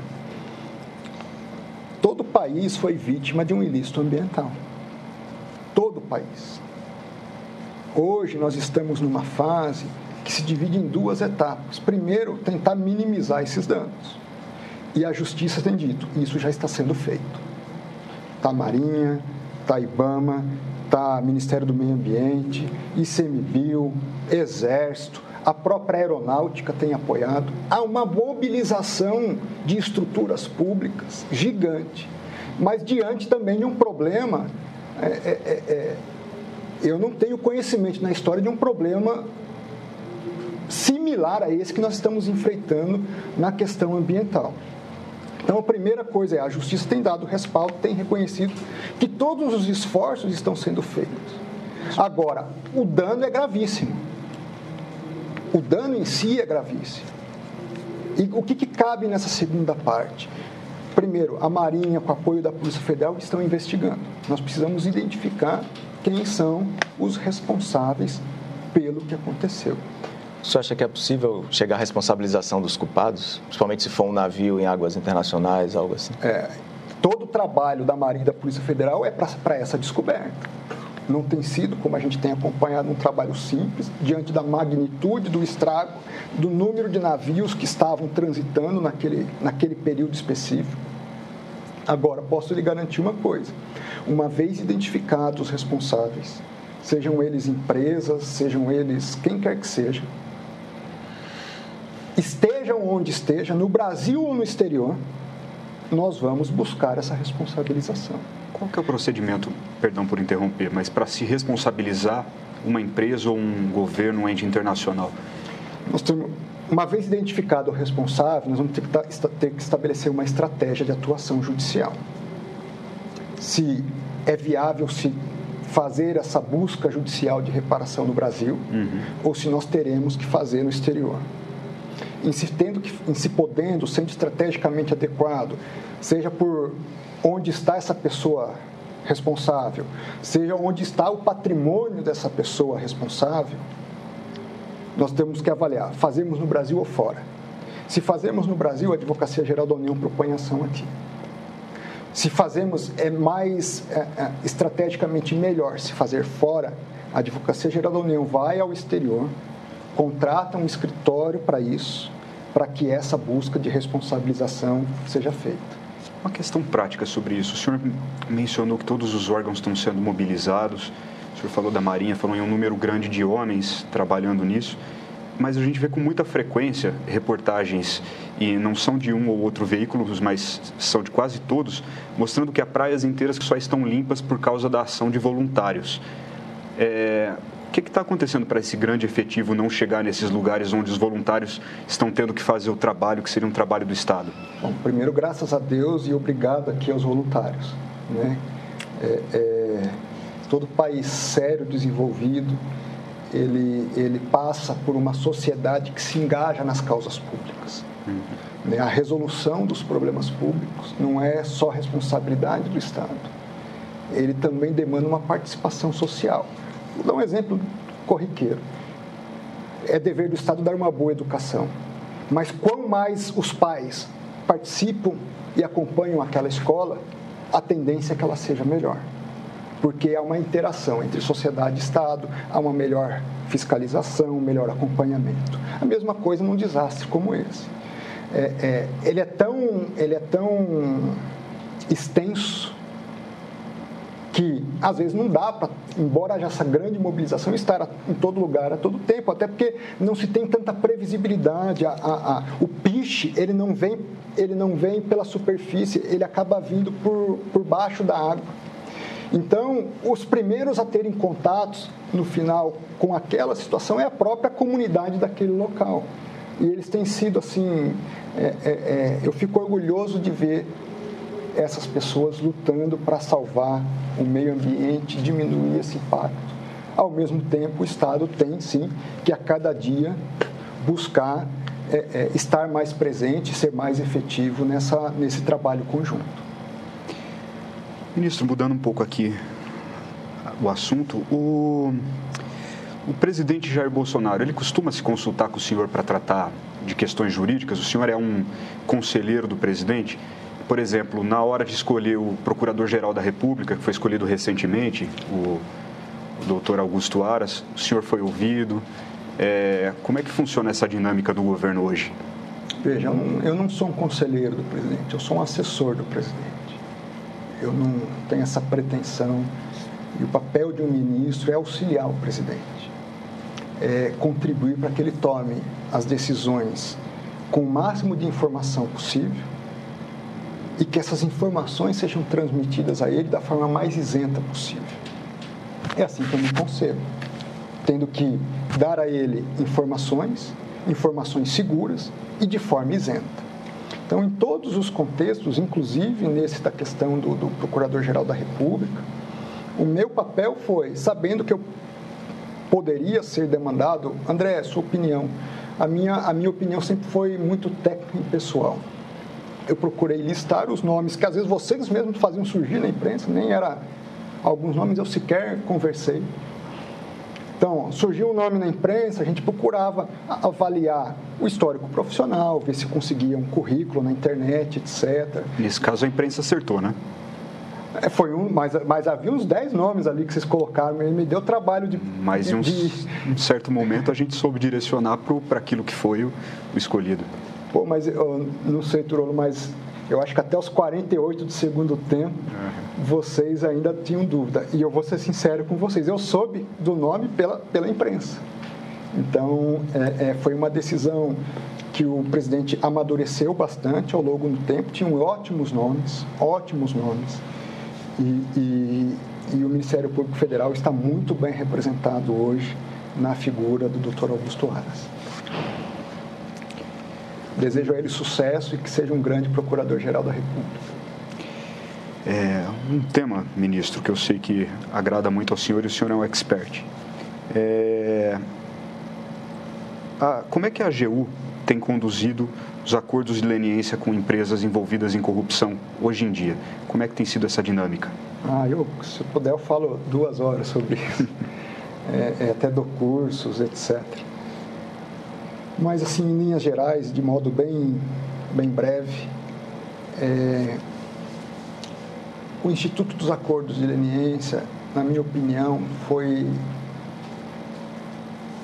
S3: Todo país foi vítima de um ilícito ambiental. Todo país. Hoje nós estamos numa fase que se divide em duas etapas. Primeiro, tentar minimizar esses danos. E a justiça tem dito, isso já está sendo feito. Está Marinha, está IBAMA, está Ministério do Meio Ambiente, ICMBio, Exército, a própria aeronáutica tem apoiado. Há uma mobilização de estruturas públicas gigante, mas diante também de um problema. É, é, é, é eu não tenho conhecimento na história de um problema similar a esse que nós estamos enfrentando na questão ambiental. Então, a primeira coisa é a justiça tem dado respaldo, tem reconhecido que todos os esforços estão sendo feitos. Agora, o dano é gravíssimo. O dano em si é gravíssimo. E o que, que cabe nessa segunda parte? Primeiro, a Marinha, com apoio da Polícia Federal, estão investigando. Nós precisamos identificar quem são os responsáveis pelo que aconteceu.
S4: O senhor acha que é possível chegar à responsabilização dos culpados, principalmente se for um navio em águas internacionais, algo assim?
S3: É, todo o trabalho da Marinha e da Polícia Federal é para essa descoberta. Não tem sido, como a gente tem acompanhado, um trabalho simples, diante da magnitude do estrago, do número de navios que estavam transitando naquele, naquele período específico. Agora, posso lhe garantir uma coisa: uma vez identificados os responsáveis, sejam eles empresas, sejam eles quem quer que seja, estejam onde esteja, no Brasil ou no exterior, nós vamos buscar essa responsabilização.
S2: Qual que é o procedimento, perdão por interromper, mas para se responsabilizar uma empresa ou um governo, um ente internacional?
S3: Nós temos, uma vez identificado o responsável, nós vamos ter que, ter que estabelecer uma estratégia de atuação judicial. Se é viável se fazer essa busca judicial de reparação no Brasil uhum. ou se nós teremos que fazer no exterior. Em se, tendo que, em se podendo, sendo estrategicamente adequado, seja por onde está essa pessoa responsável, seja onde está o patrimônio dessa pessoa responsável, nós temos que avaliar, fazemos no Brasil ou fora. Se fazemos no Brasil, a Advocacia Geral da União propõe ação aqui. Se fazemos, é mais é, é, estrategicamente melhor se fazer fora, a Advocacia Geral da União vai ao exterior, contrata um escritório para isso, para que essa busca de responsabilização seja feita.
S2: Uma questão prática sobre isso. O senhor mencionou que todos os órgãos estão sendo mobilizados. O senhor falou da Marinha, falou em um número grande de homens trabalhando nisso. Mas a gente vê com muita frequência reportagens, e não são de um ou outro veículo, mas são de quase todos, mostrando que há praias inteiras que só estão limpas por causa da ação de voluntários. É, o que está acontecendo para esse grande efetivo não chegar nesses lugares onde os voluntários estão tendo que fazer o trabalho que seria um trabalho do Estado?
S3: Bom, primeiro, graças a Deus e obrigado aqui aos voluntários. Né? É, é, todo país sério, desenvolvido, ele, ele passa por uma sociedade que se engaja nas causas públicas. Uhum. Né? A resolução dos problemas públicos não é só responsabilidade do Estado. Ele também demanda uma participação social. Vou dar um exemplo corriqueiro. É dever do Estado dar uma boa educação. Mas quanto mais os pais participam e acompanham aquela escola, a tendência é que ela seja melhor. Porque há uma interação entre sociedade e Estado, há uma melhor fiscalização, um melhor acompanhamento. A mesma coisa num desastre como esse. É, é, ele, é tão, ele é tão extenso que às vezes não dá para, embora haja essa grande mobilização, estar em todo lugar a todo tempo, até porque não se tem tanta previsibilidade. A, a, a, o piche, ele não, vem, ele não vem pela superfície, ele acaba vindo por, por baixo da água. Então, os primeiros a terem contatos, no final, com aquela situação é a própria comunidade daquele local. E eles têm sido, assim, é, é, é, eu fico orgulhoso de ver essas pessoas lutando para salvar o meio ambiente, diminuir esse impacto. Ao mesmo tempo, o Estado tem sim que a cada dia buscar é, é, estar mais presente, ser mais efetivo nessa, nesse trabalho conjunto.
S2: Ministro, mudando um pouco aqui o assunto, o, o presidente Jair Bolsonaro, ele costuma se consultar com o senhor para tratar de questões jurídicas? O senhor é um conselheiro do presidente? Por exemplo, na hora de escolher o Procurador-Geral da República, que foi escolhido recentemente, o, doutor Augusto Aras, o senhor foi ouvido. É, como é que funciona essa dinâmica do governo hoje?
S3: Veja, eu não, eu não sou um conselheiro do presidente, eu sou um assessor do presidente. Eu não tenho essa pretensão. E o papel de um ministro é auxiliar o presidente, é contribuir para que ele tome as decisões com o máximo de informação possível e que essas informações sejam transmitidas a ele da forma mais isenta possível. É assim que eu me concebo, tendo que dar a ele informações, informações seguras e de forma isenta. Então, em todos os contextos, inclusive nesse da questão do, do Procurador-Geral da República, o meu papel foi, sabendo que eu poderia ser demandado, André, sua opinião. A minha, a minha opinião sempre foi muito técnica e pessoal eu procurei listar os nomes que às vezes vocês mesmos faziam surgir na imprensa, nem era alguns nomes eu sequer conversei. Então, surgiu um nome na imprensa, a gente procurava avaliar o histórico profissional, ver se conseguia um currículo na internet, etc.
S2: Nesse caso, a imprensa acertou, né?
S3: É, foi um, mas, mas havia uns 10 nomes ali que vocês colocaram, e me deu trabalho de.
S2: Mas em um, de... um certo momento a gente soube direcionar para aquilo que foi o, o escolhido.
S3: Pô, mas eu não sei, Turolo, mas eu acho que até os 48 do segundo tempo uhum. vocês ainda tinham dúvida. E eu vou ser sincero com vocês, eu soube do nome pela, pela imprensa. Então, é, é, foi uma decisão que o presidente amadureceu bastante ao longo do tempo, tinham ótimos nomes, ótimos nomes. E, e, e o Ministério Público Federal está muito bem representado hoje na figura do Dr. Augusto Aras. Desejo a ele sucesso e que seja um grande procurador-geral da República.
S2: É um tema, ministro, que eu sei que agrada muito ao senhor e o senhor é um expert. É... Como é que a AGU tem conduzido os acordos de leniência com empresas envolvidas em corrupção hoje em dia? Como é que tem sido essa dinâmica?
S3: Ah, eu, se eu puder, eu falo duas horas sobre isso. É, é, até dou cursos, etc. Mas, assim, em linhas gerais, de modo bem, bem breve, é, o Instituto dos Acordos de Leniência, na minha opinião, foi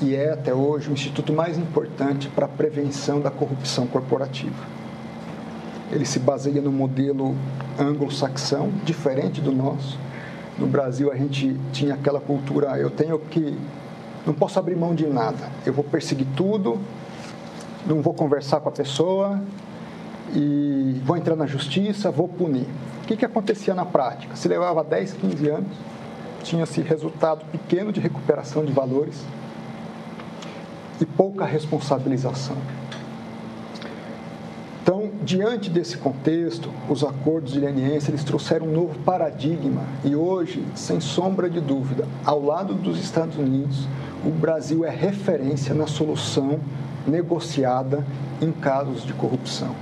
S3: e é até hoje o instituto mais importante para a prevenção da corrupção corporativa. Ele se baseia no modelo anglo-saxão, diferente do nosso. No Brasil, a gente tinha aquela cultura: eu tenho que. Não posso abrir mão de nada, eu vou perseguir tudo, não vou conversar com a pessoa e vou entrar na justiça, vou punir. O que, que acontecia na prática? Se levava 10, 15 anos, tinha-se resultado pequeno de recuperação de valores e pouca responsabilização. Diante desse contexto, os acordos de eles trouxeram um novo paradigma e hoje, sem sombra de dúvida, ao lado dos Estados Unidos, o Brasil é referência na solução negociada em casos de corrupção.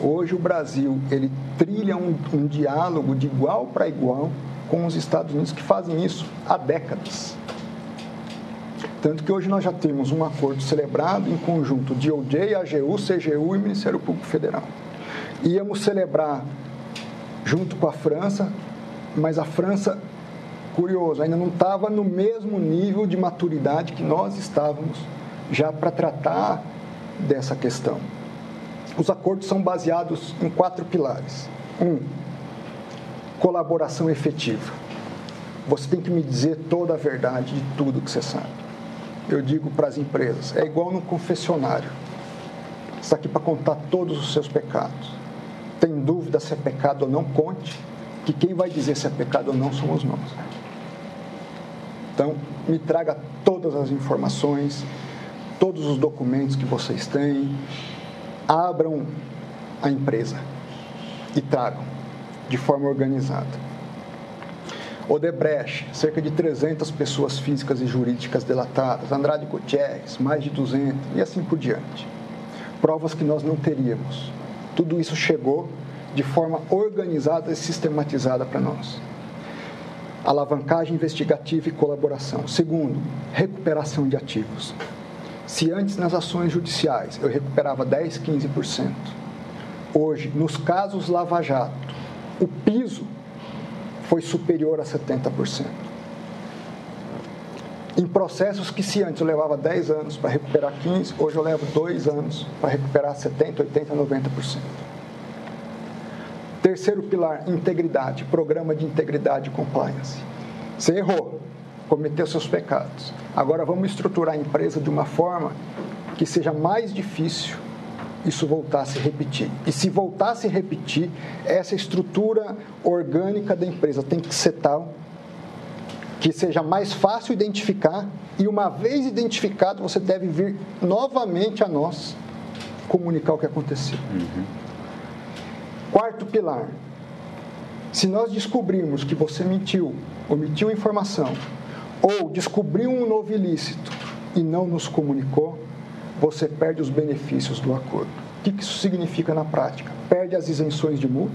S3: Hoje o Brasil ele trilha um, um diálogo de igual para igual com os Estados Unidos que fazem isso há décadas. Tanto que hoje nós já temos um acordo celebrado em conjunto de OJ, AGU, CGU e Ministério Público Federal. Íamos celebrar junto com a França, mas a França, curioso, ainda não estava no mesmo nível de maturidade que nós estávamos já para tratar dessa questão. Os acordos são baseados em quatro pilares. Um, colaboração efetiva. você tem que me dizer toda a verdade de tudo que você sabe. Eu digo para as empresas, é igual no confessionário. Está aqui para contar todos os seus pecados. Tem dúvida se é pecado ou não, conte, que quem vai dizer se é pecado ou não somos nós. Então, me traga todas as informações, todos os documentos que vocês têm, abram a empresa e tragam de forma organizada. Odebrecht, cerca de 300 pessoas físicas e jurídicas delatadas, Andrade Gutierrez, mais de 200 e assim por diante. Provas que nós não teríamos. Tudo isso chegou de forma organizada e sistematizada para nós. Alavancagem investigativa e colaboração. Segundo, recuperação de ativos. Se antes nas ações judiciais eu recuperava 10, 15%, hoje nos casos Lava Jato, o piso foi superior a 70%. Em processos que se antes eu levava 10 anos para recuperar 15, hoje eu levo 2 anos para recuperar 70, 80, 90%. Terceiro pilar, integridade, programa de integridade e compliance. Você errou, cometeu seus pecados. Agora vamos estruturar a empresa de uma forma que seja mais difícil isso voltar a se repetir. E se voltar a se repetir, essa estrutura orgânica da empresa tem que ser tal que seja mais fácil identificar e uma vez identificado, você deve vir novamente a nós comunicar o que aconteceu. Uhum. Quarto pilar. Se nós descobrirmos que você mentiu, omitiu informação, ou descobriu um novo ilícito e não nos comunicou, você perde os benefícios do acordo. O que isso significa na prática? Perde as isenções de multa.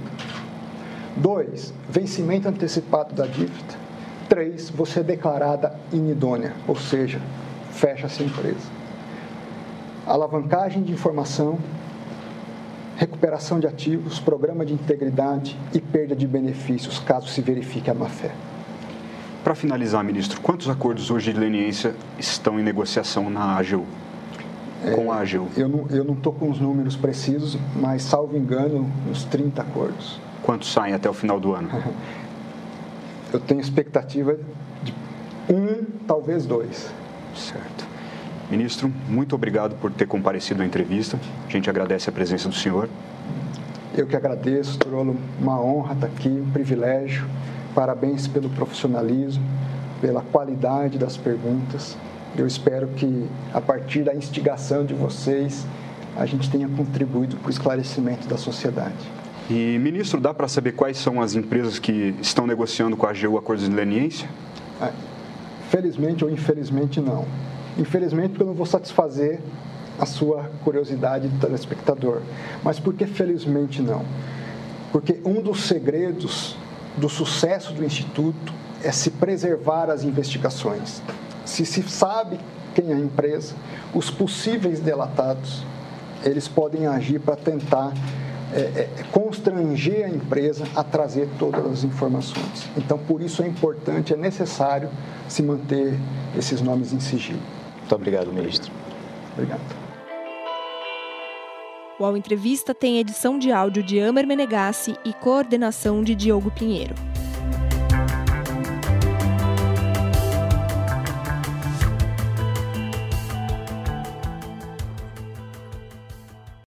S3: Dois, vencimento antecipado da dívida. Três, você é declarada inidônea, ou seja, fecha-se a empresa. Alavancagem de informação, recuperação de ativos, programa de integridade e perda de benefícios, caso se verifique a má-fé.
S2: Para finalizar, ministro, quantos acordos hoje de leniência estão em negociação na AGU? Com a AGU?
S3: Eu não estou eu não com os números precisos, mas, salvo engano, uns 30 acordos.
S2: Quantos saem até o final do ano?
S3: eu tenho expectativa de um, talvez dois.
S2: Certo. Ministro, muito obrigado por ter comparecido à entrevista. A gente agradece a presença do senhor.
S3: Eu que agradeço, Trolo. Uma honra estar aqui, um privilégio. Parabéns pelo profissionalismo, pela qualidade das perguntas. Eu espero que, a partir da instigação de vocês, a gente tenha contribuído para o esclarecimento da sociedade.
S2: E, ministro, dá para saber quais são as empresas que estão negociando com a AGU acordos de leniência?
S3: Ah, felizmente ou infelizmente, não. Infelizmente, porque eu não vou satisfazer a sua curiosidade do telespectador. Mas por que felizmente não? Porque um dos segredos do sucesso do Instituto é se preservar as investigações se se sabe quem é a empresa, os possíveis delatados, eles podem agir para tentar é, é, constranger a empresa a trazer todas as informações. Então, por isso é importante, é necessário se manter esses nomes em sigilo.
S4: Muito obrigado, ministro.
S3: Obrigado.
S1: O Ao Entrevista tem edição de áudio de Amer Menegassi e coordenação de Diogo Pinheiro.